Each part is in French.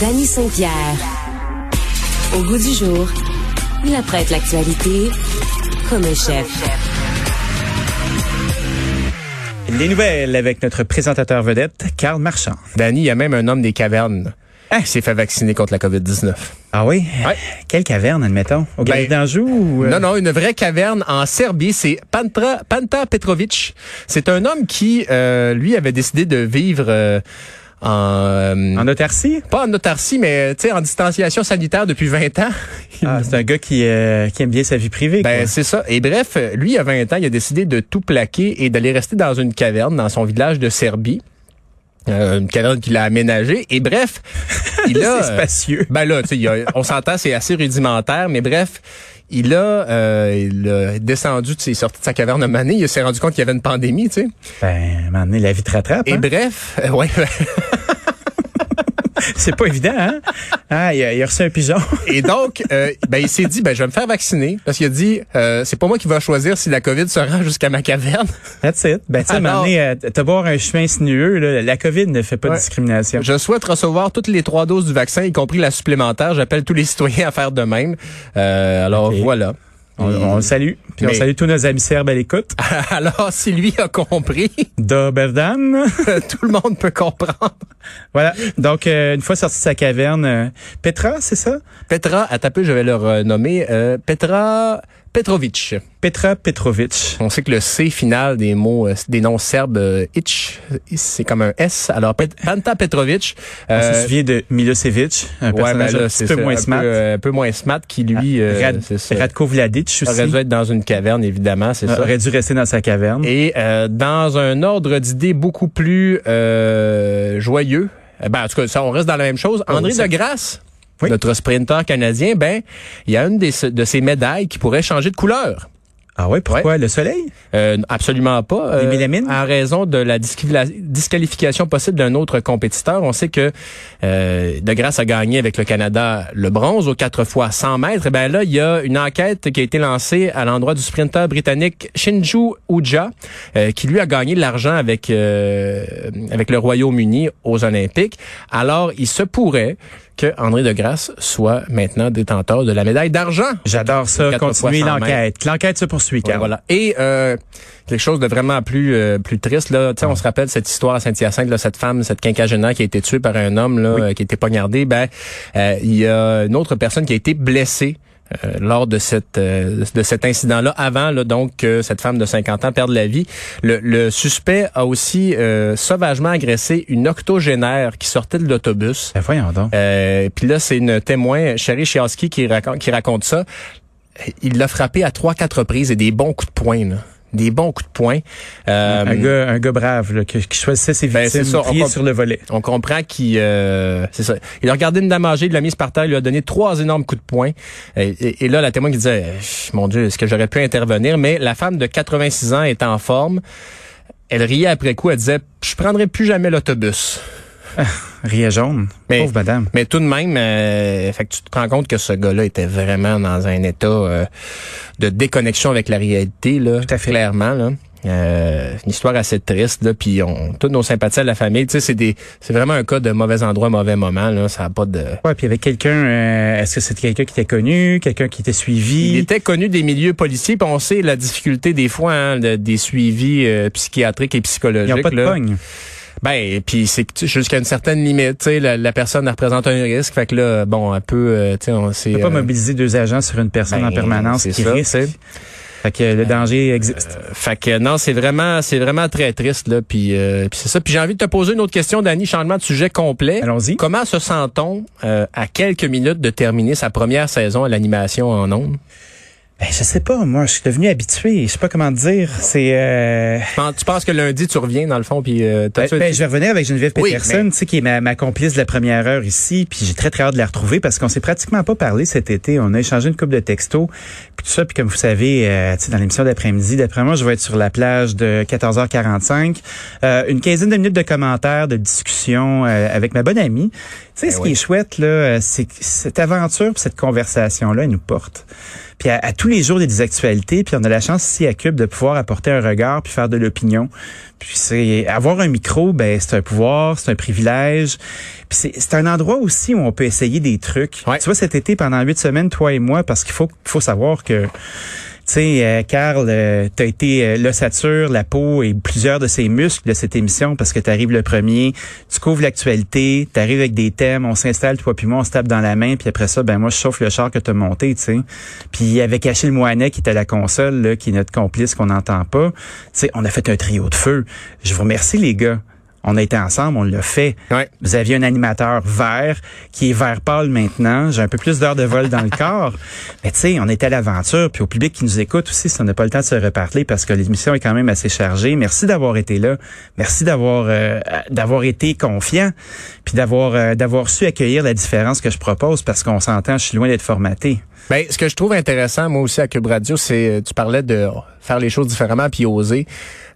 Danny Saint-Pierre. Au goût du jour, il apprête l'actualité comme un chef. Les nouvelles avec notre présentateur vedette, Karl Marchand. Danny, il y a même un homme des cavernes qui s'est fait vacciner contre la COVID-19. Ah oui? Ouais. Quelle caverne, admettons? Au Ben, d'Anjou? ou, euh? Non, non, une vraie caverne en Serbie. C'est Pantra, Panta Petrovic. C'est un homme qui, euh, lui, avait décidé de vivre euh, en... euh, En autarcie? pas en autarcie, mais tu sais, en distanciation sanitaire depuis 20 ans. Ah, c'est un gars qui, euh, qui aime bien sa vie privée. Ben, c'est ça. Et bref, lui, il y a 20 ans, il a décidé de tout plaquer et d'aller rester dans une caverne dans son village de Serbie. Euh, une caverne qu'il a aménagée. Et bref, il a... C'est spacieux. Ben là, tu sais, on s'entend, c'est assez rudimentaire, mais bref, il a, euh, il a descendu, tu sais, il est sorti de sa caverne moment donné, il s'est rendu compte qu'il y avait une pandémie, tu sais. Ben, à donné, la vie te rattrape. Et hein? bref, euh, ouais, C'est pas évident, hein? Ah, il a, il a reçu un pigeon. Et donc, euh, ben, il s'est dit, ben, je vais me faire vacciner. Parce qu'il a dit, euh, c'est pas moi qui va choisir si la COVID se rend jusqu'à ma caverne. That's it. Ben, tu sais, donné, euh, avoir un chemin sinueux, là, la COVID ne fait pas de discrimination. Je souhaite recevoir toutes les trois doses du vaccin, y compris la supplémentaire. J'appelle tous les citoyens à faire de même. Euh, alors, voilà. On, on le salue. Puis on salue tous nos amis serbes à l'écoute. Alors, si lui a compris, Doberdan. tout le monde peut comprendre. voilà. Donc, euh, une fois sorti de sa caverne, euh, Petra, c'est ça? Petra, à taper, je vais le renommer, euh, Petra Petrovic. Petra Petrovic. On sait que le C final des mots, euh, des noms serbes, euh, itch, c'est comme un S. Alors, Pet- Panta Petrovic. On euh, se souvient de Milosevic, un ouais, personnage ben là, un petit peu moins un smart. Peu, euh, un peu moins smart qui, lui, euh, Rad- ça. Radko Vladic aussi. aurait dû être dans une caverne, évidemment, c'est ça. aurait dû rester dans sa caverne. Et euh, dans un ordre d'idées beaucoup plus euh, joyeux, eh ben, en tout cas, ça, on reste dans la même chose. André de Grasse, Oui. notre sprinter canadien, ben, il y a une des, de ses médailles qui pourrait changer de couleur. Ah ouais, pourquoi? Le soleil? Euh, absolument pas. Euh, mélamines? En raison de la disquali- disqualification possible d'un autre compétiteur. On sait que euh, De Grasse a gagné avec le Canada le bronze aux quatre fois 100 mètres. Et ben là, il y a une enquête qui a été lancée à l'endroit du sprinter britannique Shinju Uja, euh, qui lui a gagné de l'argent avec euh, avec le Royaume-Uni aux Olympiques. Alors, il se pourrait que André De Grasse soit maintenant détenteur de la médaille d'argent. J'adore ça. Continuez l'enquête. L'enquête se poursuit, Ouais, voilà. Et euh, quelque chose de vraiment plus euh, plus triste là, tu sais, on se rappelle cette histoire à Saint-Hyacinthe là, cette femme, cette quinquagénaire qui a été tuée par un homme là, qui a été poignardé, ben euh, il y a une autre personne qui a été blessée euh, lors de cette euh, de cet incident-là, avant là, donc que cette femme de 50 ans perde la vie, le, le suspect a aussi euh, sauvagement agressé une octogénaire qui sortait de l'autobus. Ben voyons donc. Euh, Puis là, c'est une témoin, Sherry Chiaski, qui raconte, qui raconte ça. Il l'a frappé à trois, quatre reprises et des bons coups de poing. Là. Des bons coups de poing. Euh, un, gars, un gars brave là, qui, qui choisissait ses Ben, victimes, ça, on sur le volet. on comprend qu'il euh, c'est ça. Il a regardé une dame âgée, il l'a mise par terre, il lui a donné trois énormes coups de poing. Et, et- et là, la témoin qui disait, mon Dieu, est-ce que j'aurais pu intervenir Mais la femme de 86 ans est en forme. Elle riait après coup. Elle disait, je prendrai plus jamais l'autobus. Riait jaune. Mais- Pauvre madame. Mais tout de même, euh, fait que tu te rends compte que ce gars-là était vraiment dans un état euh, de déconnexion avec la réalité, là, Tout à fait. clairement. Là. Euh, une histoire assez triste, là, puis on toutes nos sympathies à la famille. Tu sais, c'est des, c'est vraiment un cas de mauvais endroit, mauvais moment. Là, ça a pas de. Ouais, puis avec quelqu'un, euh, est-ce que c'était quelqu'un qui était connu, quelqu'un qui était Il suivi? était connu des milieux policiers, puis on sait la difficulté des fois hein, de- des suivis euh, psychiatriques et psychologiques. Ils n'ont pas de là. pogne. Ben, puis c'est jusqu'à une certaine limite, tu sais, la, la personne représente un risque, fait que là, bon, un peu, euh, tu sais, on s'est. Pas euh, mobiliser deux agents sur une personne ben, en permanence c'est qui ça, risque. tu sais. Fait que le danger existe. Fait que non, c'est vraiment, c'est vraiment très triste là. Puis, euh, puis c'est ça. Puis j'ai envie de te poser une autre question, Dani. Changement de sujet complet. Allons-y. Comment se sent-on euh, à quelques minutes de terminer sa première saison à l'animation en ondes? Ben, je sais pas, moi, je suis devenu habitué. Je sais pas comment dire. C'est. Euh... Tu penses- Tu penses que lundi tu reviens dans le fond puis euh, Ben, ben, je vais revenir avec Geneviève Oui, Peterson, mais- tu sais, qui est ma, ma complice de la première heure ici, puis j'ai très très hâte de la retrouver parce qu'on s'est pratiquement pas parlé cet été. On a échangé une couple de textos, puis tout ça, puis comme vous savez, euh, tu sais, dans l'émission d'après-midi, d'après moi, je vais être sur la plage de 14h45, euh, une quinzaine de minutes de commentaires, de discussions euh, avec ma bonne amie. Tu sais, Ben ce oui. qui est chouette là, euh, c'est que cette aventure, cette conversation là, elle nous porte. Puis à, tous les jours, il y a des actualités. Puis on a la chance ici à Cube de pouvoir apporter un regard puis faire de l'opinion. Puis c'est avoir un micro, ben c'est un pouvoir, c'est un privilège. Puis c'est un endroit aussi où on peut essayer des trucs. Tu vois, cet été, pendant huit semaines, toi et moi, parce qu'il faut, faut savoir que sais, euh, Carl, euh, tu as été euh, l'ossature, la peau et plusieurs de ces muscles de cette émission parce que tu arrives le premier, tu couvres l'actualité, tu arrives avec des thèmes, on s'installe, toi puis moi, on se tape dans la main, puis après ça, ben moi, je chauffe le char que tu as monté, tu sais. Puis avec Achille Moinet qui était à la console, là, qui est notre complice qu'on n'entend pas, tu sais, on a fait un trio de feu. Je vous remercie, les gars. On a été ensemble, on l'a fait. Vous aviez un animateur vert qui est vert pâle maintenant. J'ai un peu plus d'heures de vol dans le corps. Mais tu sais, on était à l'aventure. Puis au public qui nous écoute aussi, si on n'a pas le temps de se reparler parce que l'émission est quand même assez chargée. Merci d'avoir été là. Merci d'avoir euh, d'avoir été confiant. Puis d'avoir euh, d'avoir su accueillir la différence que je propose parce qu'on s'entend, je suis loin d'être formaté. Ben, ce que je trouve intéressant, moi aussi à Cube Radio, c'est euh, tu parlais de faire les choses différemment puis oser.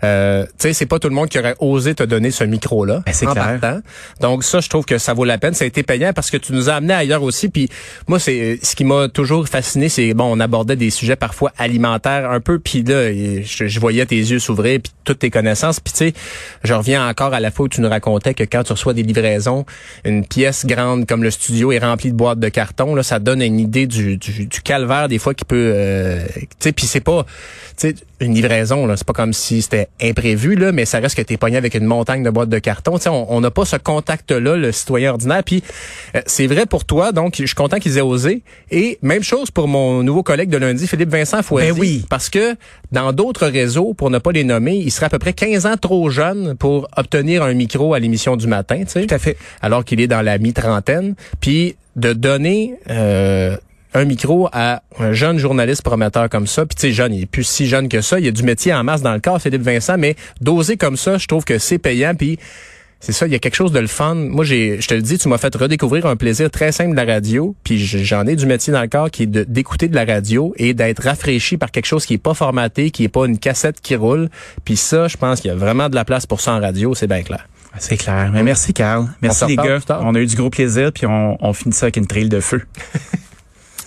Euh, tu sais, c'est pas tout le monde qui aurait osé te donner ce micro-là ben, c'est clair. partant. Donc ça, je trouve que ça vaut la peine. Ça a été payant parce que tu nous as amené ailleurs aussi. Puis moi, c'est ce qui m'a toujours fasciné, c'est bon, on abordait des sujets parfois alimentaires un peu. Puis là, je, voyais tes yeux s'ouvrir puis toutes tes connaissances. Puis tu sais, je reviens encore à la fois où tu nous racontais que quand tu reçois des livraisons, une pièce grande comme le studio est remplie de boîtes de carton. Là, ça donne une idée du, du, du calvaire des fois qui peut. Euh, tu sais, puis c'est pas, tu sais, une livraison. Là, c'est pas comme si c'était imprévu, là, mais ça reste que tu es pogné avec une montagne de boîtes de carton. on n'a pas ce contact-là, le citoyen ordinaire. Puis euh, c'est vrai pour toi, donc je suis content qu'ils aient osé. Et même chose pour mon nouveau collègue de lundi, Philippe Vincent Fouetti. Ben oui. Parce que dans d'autres réseaux, pour ne pas les nommer, il serait à peu près 15 ans trop jeune pour obtenir un micro à l'émission du matin. Tout à fait. Alors qu'il est dans la mi-trentaine. Puis de donner euh, un micro à un jeune journaliste prometteur comme ça. Puis tu sais, jeune, il est plus si jeune que ça. Il y a du métier en masse dans le corps, Philippe Vincent, mais doser comme ça, je trouve que c'est payant. Puis c'est ça, il y a quelque chose de le fun. Moi, j'ai, je te le dis, tu m'as fait redécouvrir un plaisir très simple de la radio. Puis j'en ai du métier dans le corps qui est d'écouter de, la radio et d'être rafraîchi par quelque chose qui est pas formaté, qui est pas une cassette qui roule. Puis ça, je pense qu'il y a vraiment de la place pour ça en radio, c'est bien clair. C'est clair. Mais merci, Carl. Merci, les gars. On a eu du gros plaisir, puis on, on finit ça avec une trail de feu.